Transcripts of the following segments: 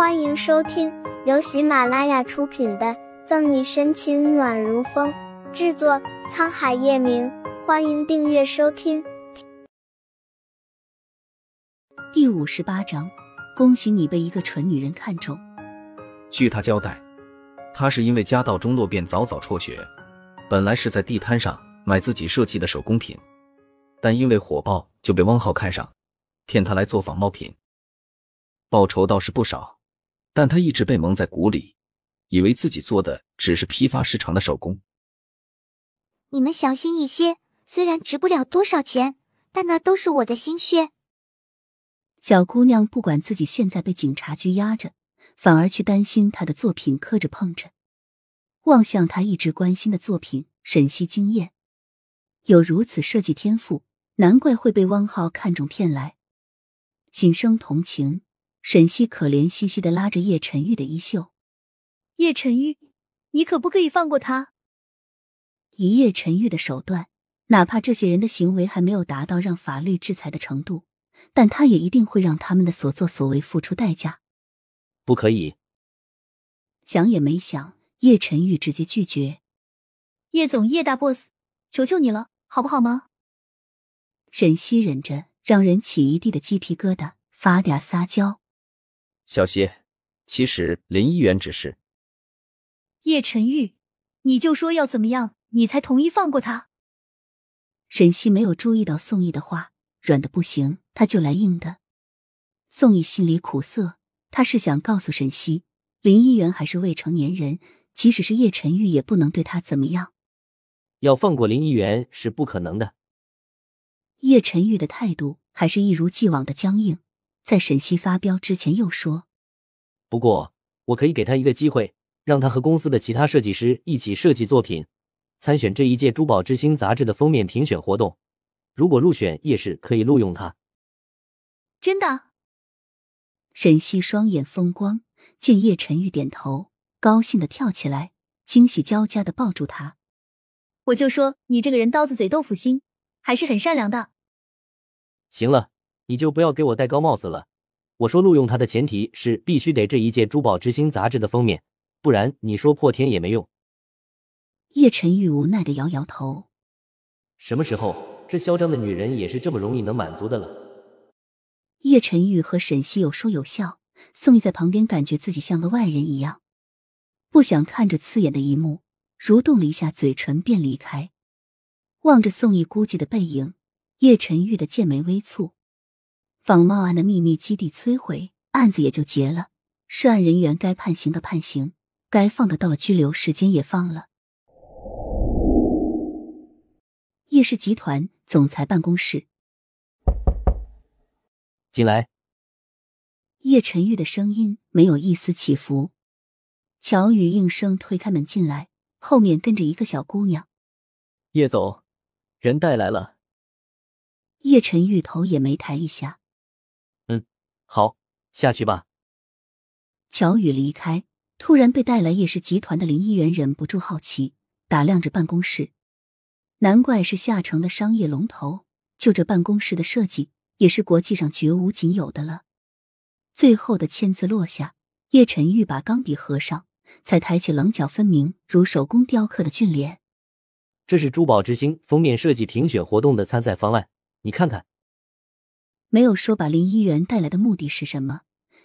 欢迎收听由喜马拉雅出品的《赠你深情暖如风》，制作沧海夜明。欢迎订阅收听。第五十八章，恭喜你被一个蠢女人看中。据他交代，他是因为家道中落，便早早辍学。本来是在地摊上买自己设计的手工品，但因为火爆，就被汪浩看上，骗他来做仿冒品。报酬倒是不少。但他一直被蒙在鼓里，以为自己做的只是批发市场的手工。你们小心一些，虽然值不了多少钱，但那都是我的心血。小姑娘不管自己现在被警察局压着，反而去担心她的作品磕着碰着。望向她一直关心的作品，沈西惊艳，有如此设计天赋，难怪会被汪浩看中骗来，心生同情。沈西可怜兮兮的拉着叶晨玉的衣袖，叶晨玉，你可不可以放过他？以叶晨玉的手段，哪怕这些人的行为还没有达到让法律制裁的程度，但他也一定会让他们的所作所为付出代价。不可以！想也没想，叶晨玉直接拒绝。叶总，叶大 boss，求求你了，好不好吗？沈西忍着让人起一地的鸡皮疙瘩，发嗲撒娇。小希，其实林一元只是叶晨玉，你就说要怎么样，你才同意放过他？沈西没有注意到宋毅的话，软的不行，他就来硬的。宋毅心里苦涩，他是想告诉沈西，林一元还是未成年人，即使是叶晨玉也不能对他怎么样。要放过林一元是不可能的。叶晨玉的态度还是一如既往的僵硬。在沈西发飙之前，又说：“不过，我可以给他一个机会，让他和公司的其他设计师一起设计作品，参选这一届《珠宝之星》杂志的封面评选活动。如果入选，叶氏可以录用他。”真的？沈西双眼风光，见叶晨玉点头，高兴的跳起来，惊喜交加的抱住他。我就说你这个人刀子嘴豆腐心，还是很善良的。行了。你就不要给我戴高帽子了。我说录用他的前提是必须得这一届《珠宝之星》杂志的封面，不然你说破天也没用。叶晨玉无奈的摇摇头。什么时候这嚣张的女人也是这么容易能满足的了？叶晨玉和沈西有说有笑，宋毅在旁边感觉自己像个外人一样，不想看着刺眼的一幕，蠕动了一下嘴唇便离开。望着宋毅孤寂的背影，叶晨玉的剑眉微蹙。仿冒案的秘密基地摧毁，案子也就结了。涉案人员该判刑的判刑，该放的到了拘留时间也放了。叶氏集团总裁办公室，进来。叶晨玉的声音没有一丝起伏。乔宇应声推开门进来，后面跟着一个小姑娘。叶总，人带来了。叶晨玉头也没抬一下。好，下去吧。乔宇离开，突然被带来叶氏集团的林一元忍不住好奇，打量着办公室。难怪是下城的商业龙头，就这办公室的设计，也是国际上绝无仅有的了。最后的签字落下，叶晨玉把钢笔合上，才抬起棱角分明、如手工雕刻的俊脸。这是珠宝之星封面设计评选活动的参赛方案，你看看。没有说把林一元带来的目的是什么，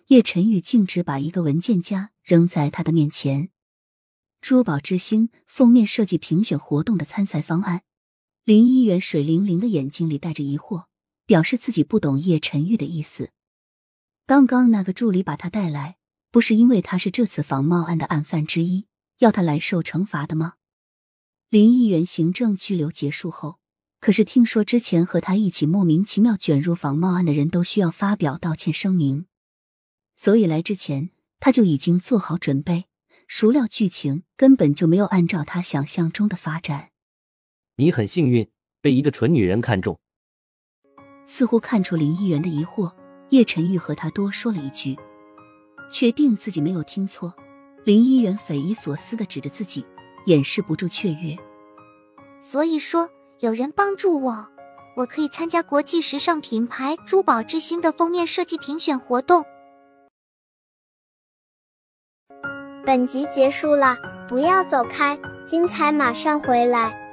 叶晨玉径直把一个文件夹扔在他的面前。珠宝之星封面设计评选活动的参赛方案。林一元水灵灵的眼睛里带着疑惑，表示自己不懂叶晨玉的意思。刚刚那个助理把他带来，不是因为他是这次仿冒案的案犯之一，要他来受惩罚的吗？林一元行政拘留结束后。可是听说之前和他一起莫名其妙卷入仿冒案的人都需要发表道歉声明，所以来之前他就已经做好准备。孰料剧情根本就没有按照他想象中的发展。你很幸运被一个蠢女人看中。似乎看出林一元的疑惑，叶晨玉和他多说了一句，确定自己没有听错。林一元匪夷所思的指着自己，掩饰不住雀跃。所以说。有人帮助我我可以参加国际时尚品牌珠宝之星的封面设计评选活动。本集结束了不要走开精彩马上回来。